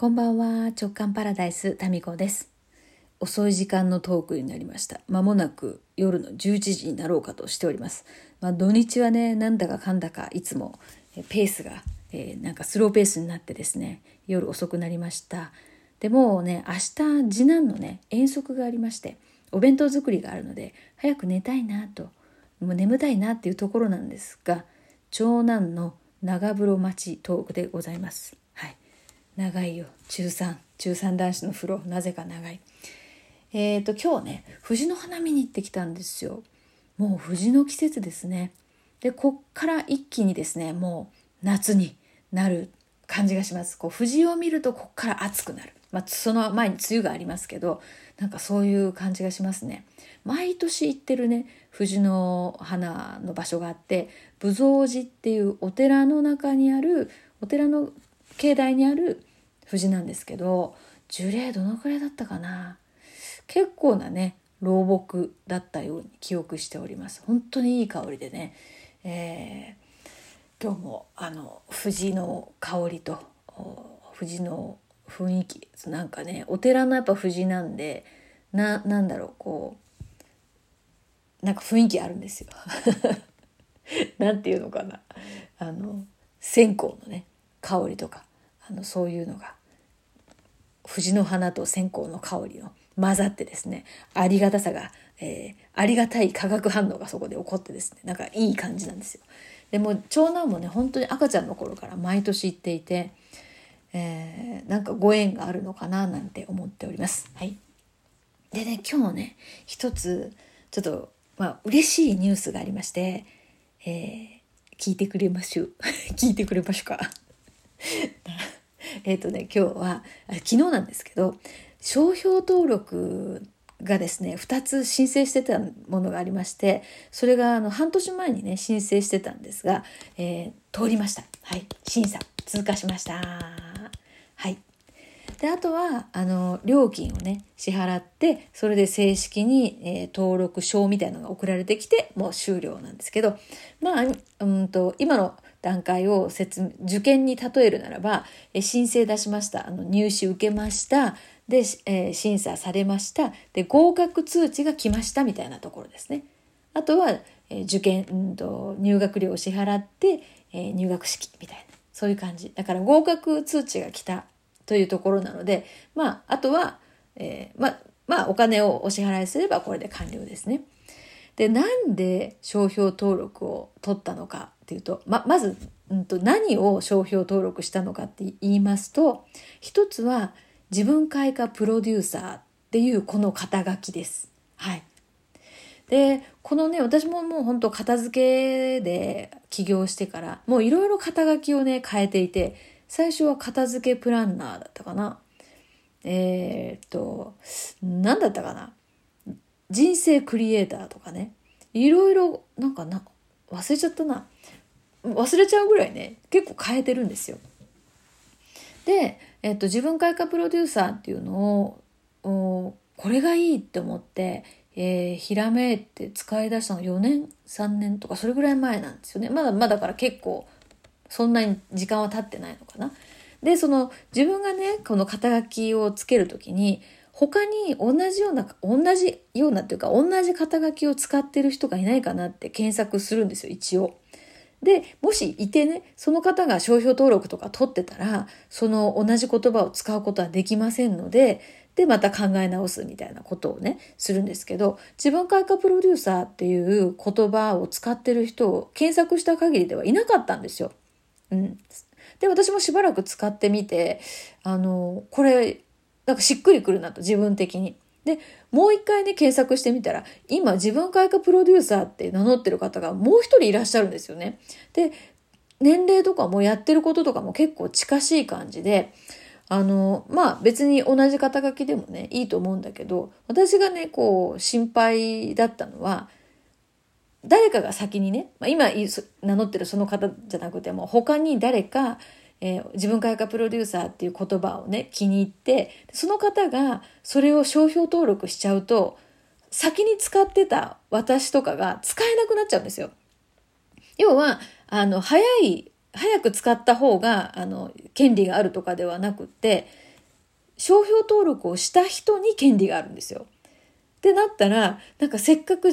こんばんは、直感パラダイス、タミコです。遅い時間のトークになりました。まもなく夜の11時になろうかとしております。まあ、土日はね、なんだかかんだかいつもペースが、えー、なんかスローペースになってですね、夜遅くなりました。でもね、明日次男のね、遠足がありまして、お弁当作りがあるので、早く寝たいなと、もう眠たいなっていうところなんですが、長男の長風呂待ちトークでございます。長いよ。中3中3男子の風呂。なぜか長い。えっ、ー、と今日ね藤の花見に行ってきたんですよ。もう藤の季節ですね。でこっから一気にですねもう夏になる感じがします。こう藤を見るとこっから暑くなる。まあ、その前に梅雨がありますけどなんかそういう感じがしますね。毎年行ってるね藤の花の場所があって武蔵寺っていうお寺の中にあるお寺の境内にある藤なんですけど樹齢どのくらいだったかな？結構なね老木だったように記憶しております。本当にいい香りでね、えー、今日もあの藤の香りと藤の雰囲気なんかねお寺のやっぱ藤なんでななんだろうこうなんか雰囲気あるんですよ。なんていうのかな。あの線香のね香りとかあのそういうのが。藤の花と線香の香りの混ざってですね、ありがたさが、えー、ありがたい化学反応がそこで起こってですね、なんかいい感じなんですよ。でも長男もね、本当に赤ちゃんの頃から毎年行っていて、えー、なんかご縁があるのかななんて思っております。はい。でね、今日ね、一つ、ちょっと、まあ、嬉しいニュースがありまして、えー、聞いてくれましょう。聞いてくれましょうか。えっ、ー、とね、今日は、昨日なんですけど、商標登録がですね、2つ申請してたものがありまして、それがあの半年前にね、申請してたんですが、えー、通りました。はい。審査、通過しました。はい。で、あとは、あの、料金をね、支払って、それで正式に、えー、登録証みたいなのが送られてきて、もう終了なんですけど、まあ、うんと、今の段階を説受験に例えるならば、え申請出しました。あの入試受けました。で、えー、審査されました。で合格通知が来ましたみたいなところですね。あとは、え、受験、うんと、入学料を支払って、え、入学式みたいな。そういう感じ。だから合格通知が来たというところなのでまああとは、えー、まあまあお金をお支払いすればこれで完了ですね。でなんで商標登録を取ったのか。ていうとままず、うんと、何を商標登録したのかって言いますと一つは自分開花プロデューサーっていうこの肩書きです。はい。でこのね私ももう本当片付けで起業してからもういろいろ肩書きをね変えていて最初は片付けプランナーだったかなえー、っと何だったかな人生クリエイターとかねいろいろなんかな忘れちゃったな忘れちゃうぐらいね結構変えてるんですよ。で、えっと、自分開花プロデューサーっていうのをこれがいいって思って、えー、ひらめいて使い出したの4年3年とかそれぐらい前なんですよねまだまだから結構そんなに時間は経ってないのかな。でその自分がねこの肩書きをつける時に他に同じような同じようなっていうか同じ肩書きを使ってる人がいないかなって検索するんですよ一応。で、もしいてね、その方が商標登録とか取ってたら、その同じ言葉を使うことはできませんので、で、また考え直すみたいなことをね、するんですけど、自分開花プロデューサーっていう言葉を使ってる人を検索した限りではいなかったんですよ。うん。で、私もしばらく使ってみて、あの、これ、なんかしっくりくるなと、自分的に。で、もう一回ね、検索してみたら、今自分開花プロデューサーって名乗ってる方がもう一人いらっしゃるんですよね。で、年齢とかもやってることとかも結構近しい感じで、あの、まあ別に同じ肩書きでもね、いいと思うんだけど、私がね、こう、心配だったのは、誰かが先にね、まあ、今名乗ってるその方じゃなくても、他に誰か、えー、自分開花プロデューサーっていう言葉をね気に入ってその方がそれを商標登録しちゃうと先に使ってた私とかが使えなくなっちゃうんですよ。要はあの早い早く使った方があの権利があるとかではなくって商標登録をした人に権利があるんですよ。ってなったらなんかせっかく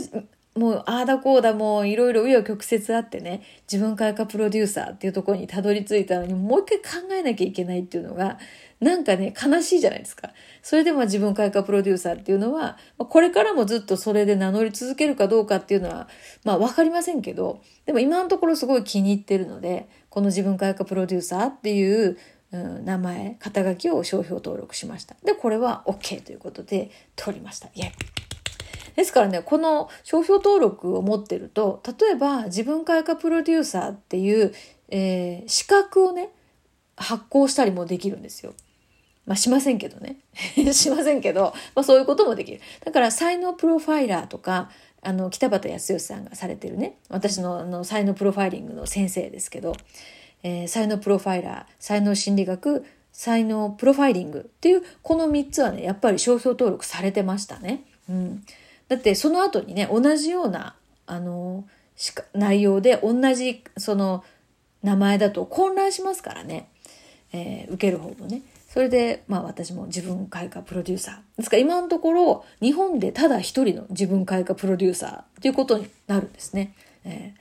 もうああだこうだもういろいろ紆余曲折あってね自分開花プロデューサーっていうところにたどり着いたのにもう一回考えなきゃいけないっていうのがなんかね悲しいじゃないですか。それでも自分開花プロデューサーっていうのはこれからもずっとそれで名乗り続けるかどうかっていうのはまあ分かりませんけどでも今のところすごい気に入ってるのでこの自分開花プロデューサーっていううん、名前肩書きを商標登録しました。でこれは OK ということで取りました。イエイ。ですからねこの商標登録を持ってると例えば自分開花プロデューサーっていう、えー、資格をね発行したりもできるんですよ。まあしませんけどね。しませんけど、まあそういうこともできる。だから才能プロファイラーとか、あの、北畑康義さんがされてるね、私のあの才能プロファイリングの先生ですけど、えー、才能プロファイラー、才能心理学、才能プロファイリングっていうこの3つはね、やっぱり商標登録されてましたね。うん。だってその後にね、同じような、あの、内容で同じその名前だと混乱しますからね。えー、受ける方もね。それで、まあ私も自分開花プロデューサー。ですから今のところ、日本でただ一人の自分開花プロデューサーということになるんですね。え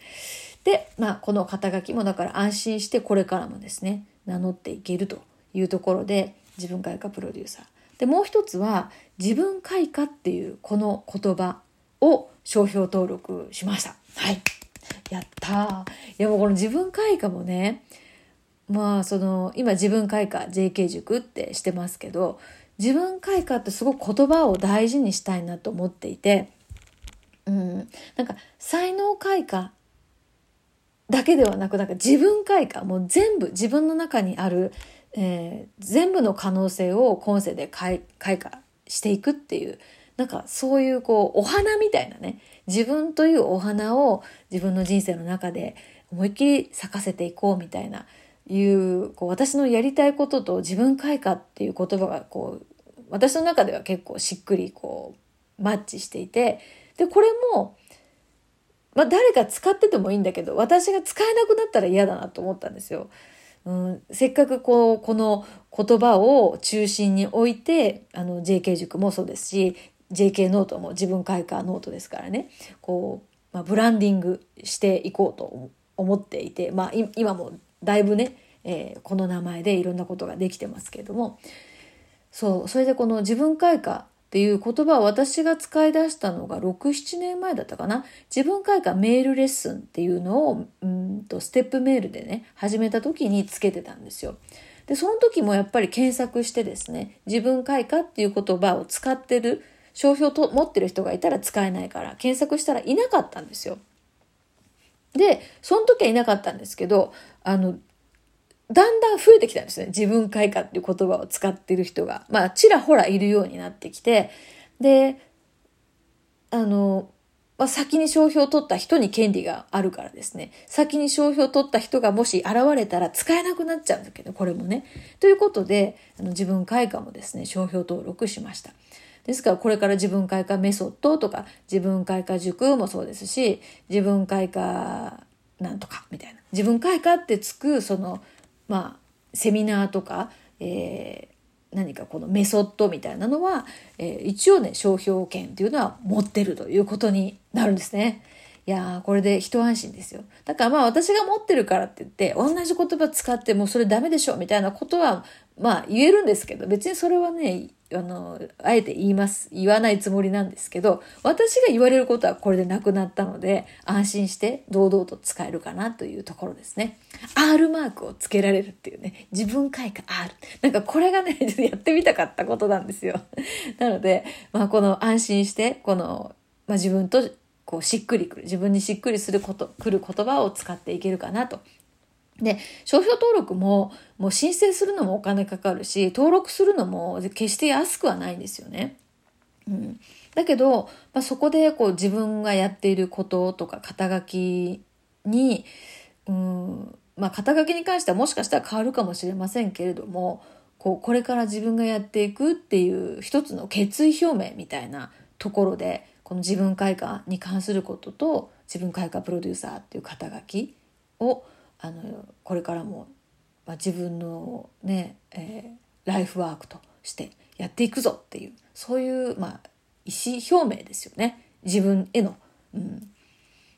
ー、で、まあこの肩書きもだから安心してこれからもですね、名乗っていけるというところで、自分開花プロデューサー。で、もう一つは、自分開花っていうこの言葉を商標登録しました。はい。やったいやもうこの自分開花もね、まあその今自分開花 JK 塾ってしてますけど自分開花ってすごく言葉を大事にしたいなと思っていてうんなんか才能開花だけではなくなんか自分開花もう全部自分の中にある、えー、全部の可能性を今世で開開花していくっていうなんかそういうこうお花みたいなね自分というお花を自分の人生の中で思いっきり咲かせていこうみたいないうこう私のやりたいことと自分開花っていう言葉がこう私の中では結構しっくりこうマッチしていてでこれも、まあ、誰か使っててもいいんだけど私が使えなくなったら嫌だなと思ったんですよ。うん、せっかくこうこの言葉を中心に置いてあの JK 塾もそうですし JK ノートも自分開花ノートですからね。こう、まあ、ブランディングしていこうと思っていて、まあ、今もだいぶね、えー、この名前でいろんなことができてますけれども。そうそれでこの自分開花っていう言葉を私が使い出したのが67年前だったかな自分開花メールレッスンっていうのをうんとステップメールでね始めた時につけてたんですよ。でその時もやっぱり検索してですね自分開花っていう言葉を使ってる商標と持ってる人がいたら使えないから検索したらいなかったんですよ。で、その時はいなかったんですけど、あの、だんだん増えてきたんですね。自分開花っていう言葉を使ってる人が。まあ、ちらほらいるようになってきて、で、あの、まあ、先に商標を取った人に権利があるからですね。先に商標を取った人がもし現れたら使えなくなっちゃうんだけど、これもね。ということで、あの自分開花もですね、商標登録しました。ですからこれから自分開花メソッドとか自分開花塾もそうですし自分開花なんとかみたいな自分開花ってつくそのまあセミナーとか、えー、何かこのメソッドみたいなのは、えー、一応ね商標権っていうのは持ってるということになるんですね。いやー、これで一安心ですよ。だからまあ私が持ってるからって言って、同じ言葉使ってもそれダメでしょみたいなことは、まあ言えるんですけど、別にそれはね、あの、あえて言います。言わないつもりなんですけど、私が言われることはこれでなくなったので、安心して堂々と使えるかなというところですね。R マークをつけられるっていうね、自分開花 R。なんかこれがね、やってみたかったことなんですよ。なので、まあこの安心して、この、まあ自分とこうしっくりくる、自分にしっくりすること、くる言葉を使っていけるかなとで、商標登録も、もう申請するのもお金かかるし、登録するのも決して安くはないんですよね。うん。だけど、まあ、そこでこう自分がやっていることとか肩書きに、うん、まあ肩書きに関してはもしかしたら変わるかもしれませんけれども、こう、これから自分がやっていくっていう一つの決意表明みたいなところで、この自分開花に関することと、自分開花プロデューサーっていう肩書きをあのこれからも、まあ、自分のね、えー、ライフワークとしてやっていくぞっていうそういう、まあ、意思表明ですよね自分への。うん、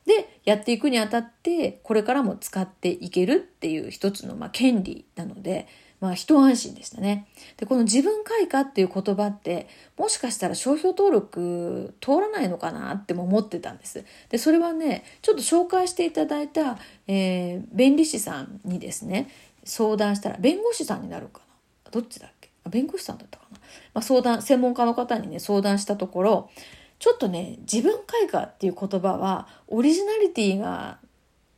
でやっていくにあたってこれからも使っていけるっていう一つの、まあ、権利なので、まあ、一安心でしたね。でこの自分開花っていう言葉ってもしかしたら商標登録通らないのかなっても思ってたんです。でそれはねちょっと紹介していただいた、えー、弁理士さんにですね相談したら弁護士さんになるかなどっちだっけ？弁護士さんだったかな、まあ、相談専門家の方にね相談したところちょっとね自分開花っていう言葉はオリジナリティが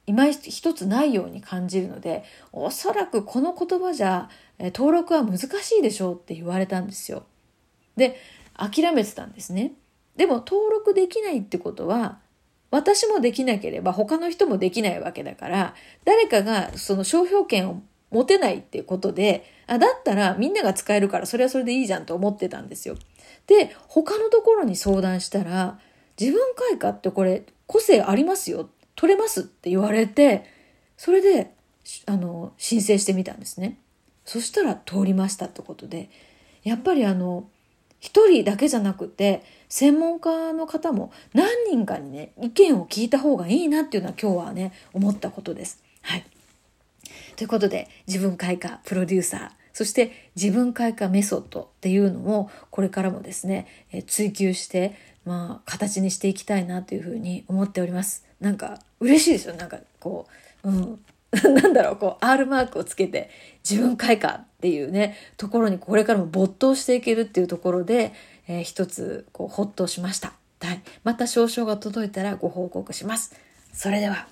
今一つないように感じるのでおそらくこの言葉じゃ登録は難しいでしょうって言われたんですよ。で諦めてたんですね。でも登録できないってことは私もできなければ他の人もできないわけだから誰かがその商標権を持てないっていうことであだったらみんなが使えるからそれはそれでいいじゃんと思ってたんですよ。で他のところに相談したら自分開花ってこれ個性ありますよって取れますって言われてそれであの申請してみたんですね。そしたら通りましたってことでやっぱりあの一人だけじゃなくて専門家の方も何人かにね意見を聞いた方がいいなっていうのは今日はね思ったことです。はい。ということで自分開花プロデューサーそして自分開花メソッドっていうのをこれからもですね追求してまあ形にしていきたいなというふうに思っております。なんか嬉しいですよなんかこううん なんだろう、こう、R マークをつけて、自分開花っていうね、ところにこれからも没頭していけるっていうところで、えー、一つ、こう、ほっとしました。はい。また少々が届いたらご報告します。それでは。